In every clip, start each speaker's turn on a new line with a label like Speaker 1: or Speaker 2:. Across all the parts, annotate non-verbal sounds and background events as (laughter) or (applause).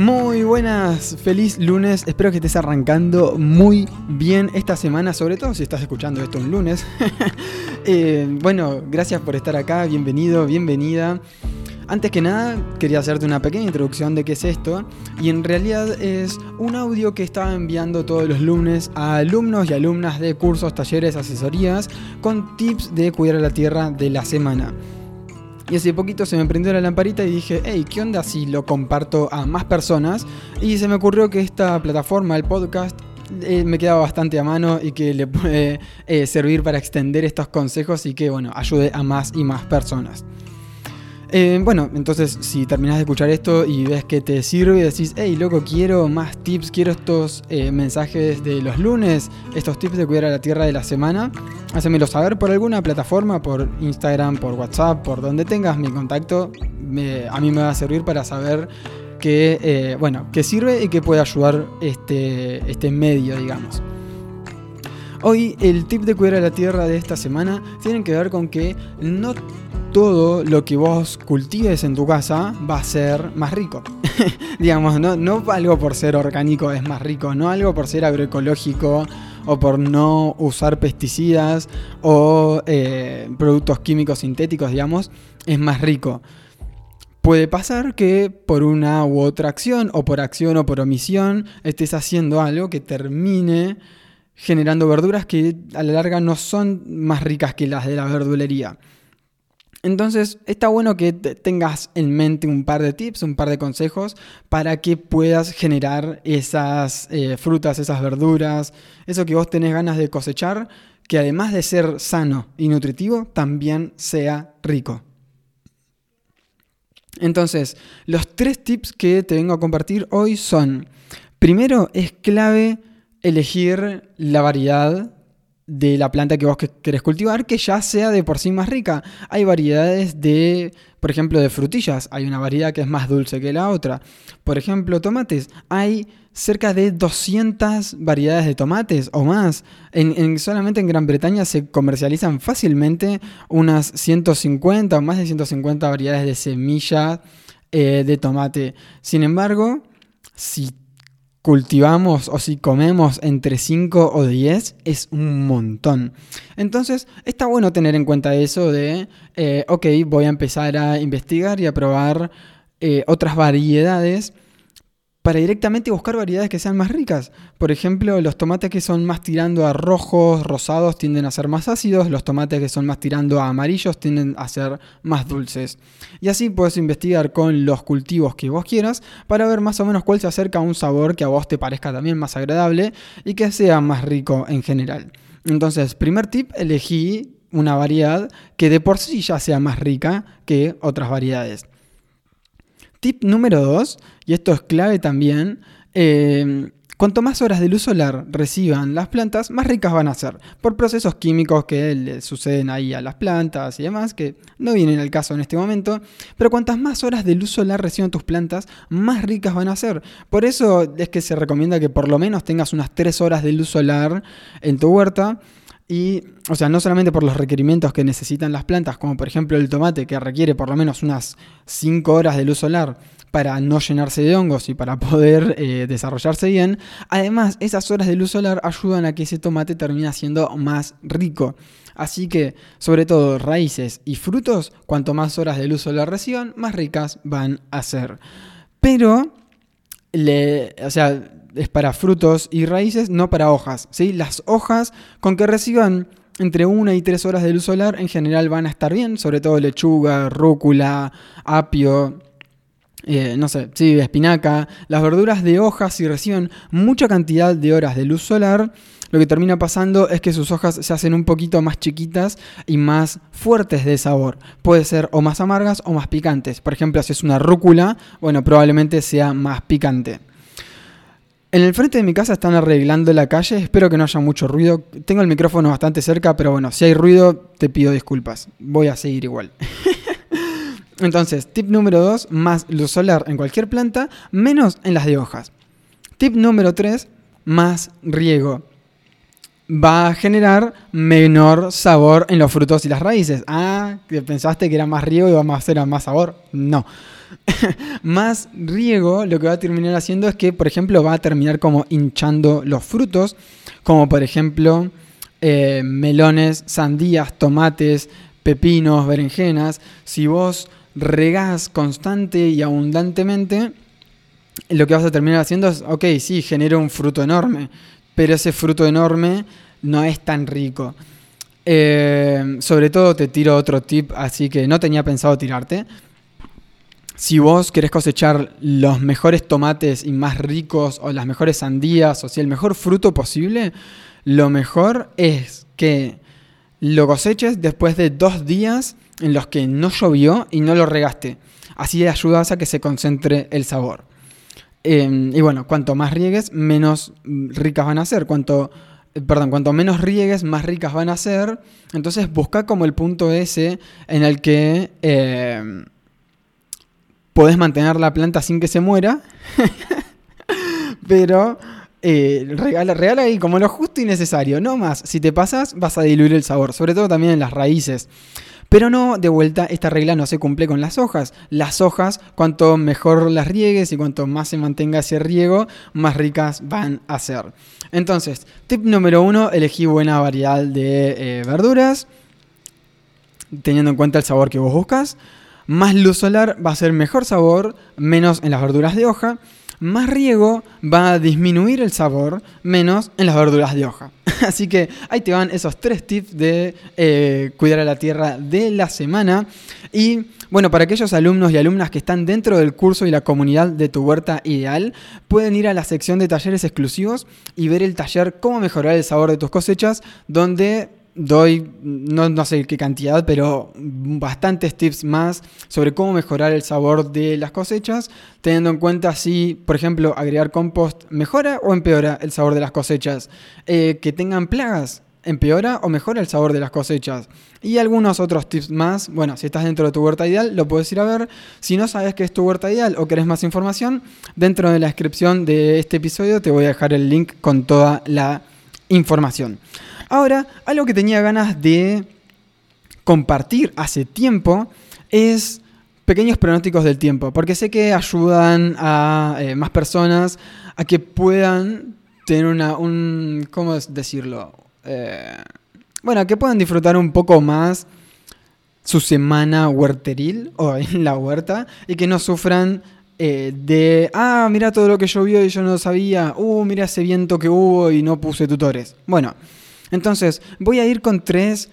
Speaker 1: Muy buenas, feliz lunes. Espero que estés arrancando muy bien esta semana, sobre todo si estás escuchando esto un lunes. (laughs) Eh, bueno, gracias por estar acá, bienvenido, bienvenida. Antes que nada, quería hacerte una pequeña introducción de qué es esto. Y en realidad es un audio que estaba enviando todos los lunes a alumnos y alumnas de cursos, talleres, asesorías, con tips de cuidar la tierra de la semana. Y hace poquito se me prendió la lamparita y dije, hey, ¿qué onda si lo comparto a más personas? Y se me ocurrió que esta plataforma, el podcast, eh, me quedaba bastante a mano y que le puede eh, servir para extender estos consejos y que, bueno, ayude a más y más personas. Eh, bueno, entonces si terminas de escuchar esto y ves que te sirve y decís, hey, loco, quiero más tips, quiero estos eh, mensajes de los lunes, estos tips de cuidar a la tierra de la semana, hacémelo saber por alguna plataforma, por Instagram, por WhatsApp, por donde tengas mi contacto, a mí me va a servir para saber que, eh, bueno, que sirve y que puede ayudar este, este medio, digamos. Hoy el tip de cuidar a la tierra de esta semana tiene que ver con que no todo lo que vos cultives en tu casa va a ser más rico. (laughs) Digamos, no, no algo por ser orgánico es más rico, no algo por ser agroecológico o por no usar pesticidas o eh, productos químicos sintéticos, digamos, es más rico. Puede pasar que por una u otra acción, o por acción o por omisión, estés haciendo algo que termine generando verduras que a la larga no son más ricas que las de la verdulería. Entonces, está bueno que tengas en mente un par de tips, un par de consejos para que puedas generar esas eh, frutas, esas verduras, eso que vos tenés ganas de cosechar, que además de ser sano y nutritivo, también sea rico. Entonces, los tres tips que te vengo a compartir hoy son, primero, es clave elegir la variedad de la planta que vos querés cultivar que ya sea de por sí más rica. Hay variedades de, por ejemplo, de frutillas. Hay una variedad que es más dulce que la otra. Por ejemplo, tomates. Hay cerca de 200 variedades de tomates o más. En, solamente en Gran Bretaña se comercializan fácilmente unas 150 o más de 150 variedades de semilla eh, de tomate. Sin embargo, si cultivamos o si comemos entre 5 o 10 es un montón. Entonces está bueno tener en cuenta eso de, eh, ok, voy a empezar a investigar y a probar eh, otras variedades para directamente buscar variedades que sean más ricas. Por ejemplo, los tomates que son más tirando a rojos, rosados, tienden a ser más ácidos, los tomates que son más tirando a amarillos tienden a ser más dulces. Y así puedes investigar con los cultivos que vos quieras para ver más o menos cuál se acerca a un sabor que a vos te parezca también más agradable y que sea más rico en general. Entonces, primer tip, elegí una variedad que de por sí ya sea más rica que otras variedades. Tip número 2, y esto es clave también, eh, cuanto más horas de luz solar reciban las plantas, más ricas van a ser, por procesos químicos que le suceden ahí a las plantas y demás, que no vienen al caso en este momento, pero cuantas más horas de luz solar reciban tus plantas, más ricas van a ser. Por eso es que se recomienda que por lo menos tengas unas 3 horas de luz solar en tu huerta, y, o sea, no solamente por los requerimientos que necesitan las plantas, como por ejemplo el tomate, que requiere por lo menos unas 5 horas de luz solar para no llenarse de hongos y para (laughs) poder eh, desarrollarse bien. Además, esas horas de luz solar ayudan a que ese tomate termine siendo más rico. Así que, sobre todo, raíces y frutos, cuanto más horas de luz solar reciban, más ricas van a ser. Pero, le, o sea, es para frutos y raíces, no para hojas. ¿sí? Las hojas con que reciban entre 1 y 3 horas de luz solar en general van a estar bien, sobre todo lechuga, rúcula, apio, eh, no sé, sí, espinaca. Las verduras de hojas si reciben mucha cantidad de horas de luz solar, lo que termina pasando es que sus hojas se hacen un poquito más chiquitas y más fuertes de sabor. Puede ser o más amargas o más picantes. Por ejemplo, si es una rúcula, bueno, probablemente sea más picante. En el frente de mi casa están arreglando la calle, espero que no haya mucho ruido. Tengo el micrófono bastante cerca, pero bueno, si hay ruido, te pido disculpas. Voy a seguir igual. (laughs) Entonces, tip número 2, más luz solar en cualquier planta, menos en las de hojas. Tip número 3, más riego. Va a generar menor sabor en los frutos y las raíces. Ah, pensaste que era más riego y va a hacer más sabor. No. (laughs) más riego lo que va a terminar haciendo es que, por ejemplo, va a terminar como hinchando los frutos, como por ejemplo eh, melones, sandías, tomates, pepinos, berenjenas. Si vos regás constante y abundantemente, lo que vas a terminar haciendo es, ok, sí, genera un fruto enorme, pero ese fruto enorme no es tan rico. Eh, sobre todo te tiro otro tip, así que no tenía pensado tirarte. Si vos querés cosechar los mejores tomates y más ricos, o las mejores sandías, o si el mejor fruto posible, lo mejor es que lo coseches después de dos días en los que no llovió y no lo regaste. Así ayudas a que se concentre el sabor. Em, y bueno, cuanto más riegues, menos ricas van a ser. Cuanto eh, perdón, cuanto menos riegues, más ricas van a ser. Entonces busca como el punto ese en el que eh, podés mantener la planta sin que se muera. (laughs) Pero eh, regala, regala ahí como lo justo y necesario, no más. Si te pasas, vas a diluir el sabor, sobre todo también en las raíces. Pero no, de vuelta, esta regla no se cumple con las hojas. Las hojas, cuanto mejor las riegues y cuanto más se mantenga ese riego, más ricas van a ser. Entonces, tip número uno, elegí buena variedad de eh, verduras, teniendo en cuenta el sabor que vos buscas. Más luz solar va a ser mejor sabor, menos en las verduras de hoja más riego va a disminuir el sabor, menos en las verduras de hoja. (laughs) Así que ahí te van esos tres tips de eh, cuidar a la tierra de la semana. Y bueno, para aquellos alumnos y alumnas que están dentro del curso y la comunidad de tu huerta ideal, pueden ir a la sección de talleres exclusivos y ver el taller Cómo mejorar el sabor de tus cosechas, donde doy, no, sé qué cantidad, pero bastantes tips más sobre cómo mejorar el sabor de las cosechas, teniendo en cuenta si, por ejemplo, agregar compost mejora o empeora el sabor de las cosechas, eh, que tengan plagas. ¿Empeora o mejora el sabor de las cosechas? Y algunos otros tips más. Bueno, si estás dentro de tu huerta ideal, lo puedes ir a ver. Si no sabes qué es tu huerta ideal o querés más información, dentro de la descripción de este episodio te voy a dejar el link con toda la información. Ahora, algo que tenía ganas de compartir hace tiempo es pequeños pronósticos del tiempo, porque sé que ayudan a eh, más personas a que puedan tener una, un, ¿cómo decirlo? Eh, bueno, que puedan disfrutar un poco más su semana huerteril o (laughs) en la huerta y que no sufran eh, de, ah, mira todo lo que llovió y yo no sabía, uh, mira ese viento que hubo y no puse tutores. Bueno, entonces, voy a ir con tres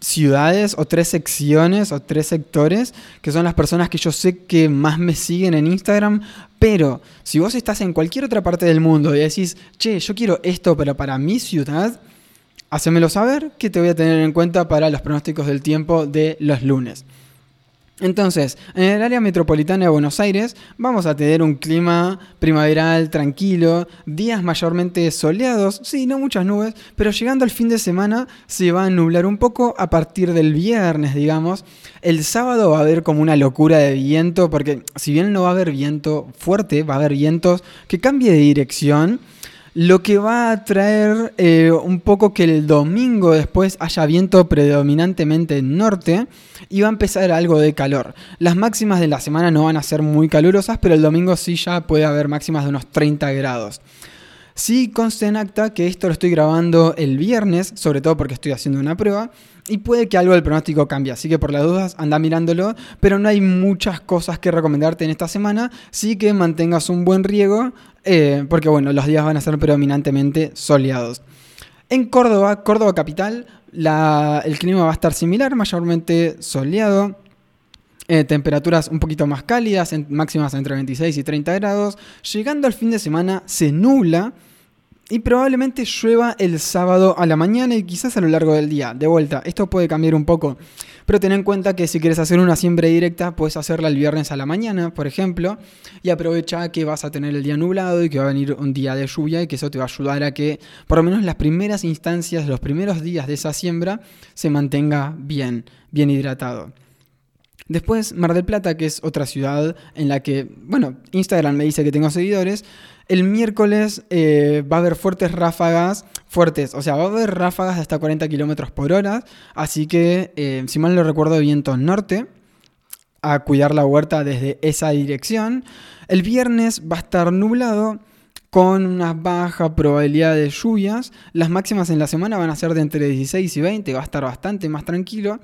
Speaker 1: ciudades o tres secciones o tres sectores que son las personas que yo sé que más me siguen en Instagram. Pero si vos estás en cualquier otra parte del mundo y decís, che, yo quiero esto, pero para mi ciudad, hacémelo saber que te voy a tener en cuenta para los pronósticos del tiempo de los lunes. Entonces, en el área metropolitana de Buenos Aires vamos a tener un clima primaveral tranquilo, días mayormente soleados, sí, no muchas nubes, pero llegando al fin de semana se va a nublar un poco a partir del viernes, digamos. El sábado va a haber como una locura de viento, porque si bien no va a haber viento fuerte, va a haber vientos que cambie de dirección lo que va a traer eh, un poco que el domingo después haya viento predominantemente en norte y va a empezar algo de calor. Las máximas de la semana no van a ser muy calurosas, pero el domingo sí ya puede haber máximas de unos 30 grados. Sí conste en acta que esto lo estoy grabando el viernes, sobre todo porque estoy haciendo una prueba, y puede que algo del pronóstico cambie, así que por las dudas anda mirándolo, pero no hay muchas cosas que recomendarte en esta semana, sí que mantengas un buen riego, eh, porque bueno, los días van a ser predominantemente soleados. En Córdoba, Córdoba capital, el clima va a estar similar, mayormente soleado. Eh, temperaturas un poquito más cálidas, máximas entre 26 y 30 grados. Llegando al fin de semana se nubla y probablemente llueva el sábado a la mañana y quizás a lo largo del día. De vuelta, esto puede cambiar un poco. Pero ten en cuenta que si quieres hacer una siembra directa, puedes hacerla el viernes a la mañana, por ejemplo. Y aprovecha que vas a tener el día nublado y que va a venir un día de lluvia y que eso te va a ayudar a que, por lo menos las primeras instancias, los primeros días de esa siembra, se mantenga bien, bien hidratado. Después, Mar del Plata, que es otra ciudad en la que, bueno, Instagram me dice que tengo seguidores. El miércoles eh, va a haber fuertes ráfagas, fuertes, o sea, va a haber ráfagas de hasta 40 kilómetros por hora. Así que, eh, si mal no recuerdo, viento norte. a cuidar la huerta desde esa dirección. El viernes va a estar nublado con una baja probabilidad de lluvias. Las máximas en la semana van a ser de entre 16 y 20, va a estar bastante más tranquilo.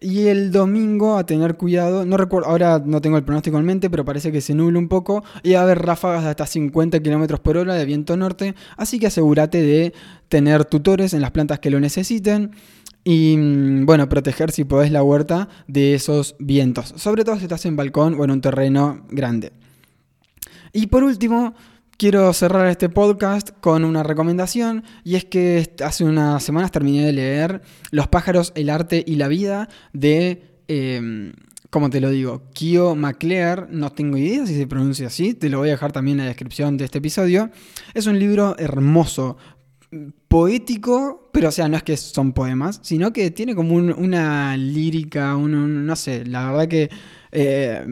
Speaker 1: Y el domingo a tener cuidado, no recuerdo, ahora no tengo el pronóstico en mente, pero parece que se nubla un poco y va a haber ráfagas de hasta 50 km por hora de viento norte, así que asegúrate de tener tutores en las plantas que lo necesiten. Y mm, bueno, proteger si podés la huerta de esos vientos. Sobre todo si estás en balcón o en un terreno grande. Y por último, Quiero cerrar este podcast con una recomendación y es que hace unas semanas terminé de leer Los pájaros, el arte y la vida de, eh, ¿cómo te lo digo? Kio MacLear, no tengo idea si se pronuncia así, te lo voy a dejar también en la descripción de este episodio. Es un libro hermoso, poético, pero o sea, no es que son poemas, sino que tiene como una lírica, un, no sé, la verdad que... Eh,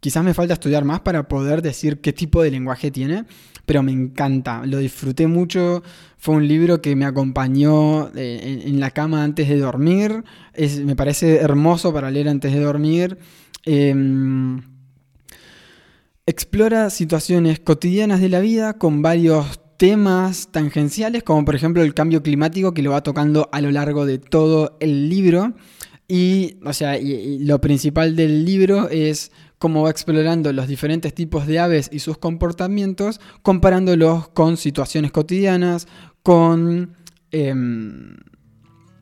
Speaker 1: Quizás me falta estudiar más para poder decir qué tipo de lenguaje tiene, pero me encanta, lo disfruté mucho, fue un libro que me acompañó eh, en, la cama antes de dormir, me parece hermoso para leer antes de dormir. Em, explora situaciones cotidianas de la vida con varios temas tangenciales, como por ejemplo el cambio climático que lo va tocando a lo largo de todo el libro. Y, o sea, y lo principal del libro es cómo va explorando los diferentes tipos de aves y sus comportamientos, comparándolos con situaciones cotidianas, con, em,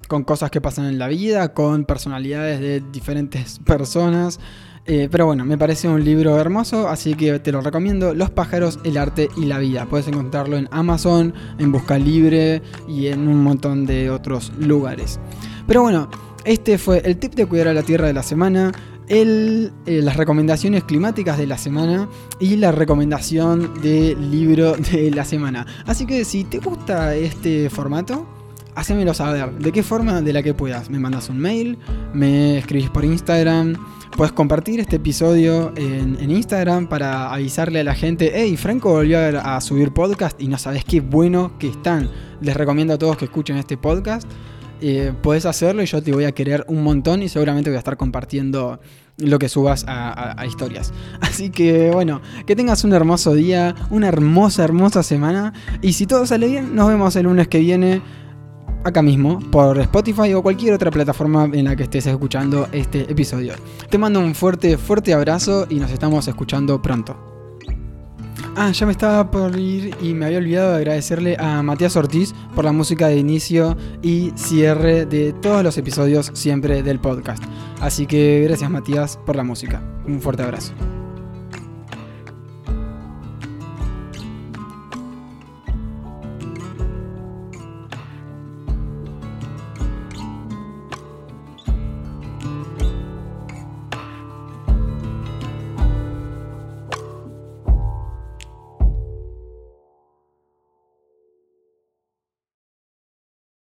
Speaker 1: con cosas que pasan en la vida, con personalidades de diferentes personas. Eh, pero bueno, me parece un libro hermoso, así que te lo recomiendo. Los pájaros, el arte y la vida. Puedes encontrarlo en Amazon, en Busca Libre y en un montón de otros lugares. Pero bueno, este fue el tip de cuidar a la tierra de la semana el, eh, las recomendaciones climáticas de la semana y la recomendación del libro de la semana. Así que si te gusta este formato, hacémelo saber. ¿De qué forma? De la que puedas. Me mandas un mail, me escribís por Instagram. Puedes compartir este episodio en, Instagram para avisarle a la gente, hey, Franco volvió a subir podcast y no sabes qué bueno que están. Les recomiendo a todos que escuchen este podcast. Eh, puedes hacerlo y yo te voy a querer un montón y seguramente voy a estar compartiendo lo que subas a, historias. (laughs) Así que bueno, que tengas un hermoso día, una hermosa, hermosa semana. Y si todo sale bien, nos vemos el lunes que viene acá mismo por Spotify o cualquier otra plataforma en la que estés escuchando este episodio. Te mando un fuerte, fuerte abrazo y nos estamos escuchando pronto. Ah, ya me estaba por ir y me había olvidado de agradecerle a Matías Ortiz por la música de inicio y cierre de todos los episodios siempre del podcast. Así que gracias Matías por la música. Un fuerte abrazo.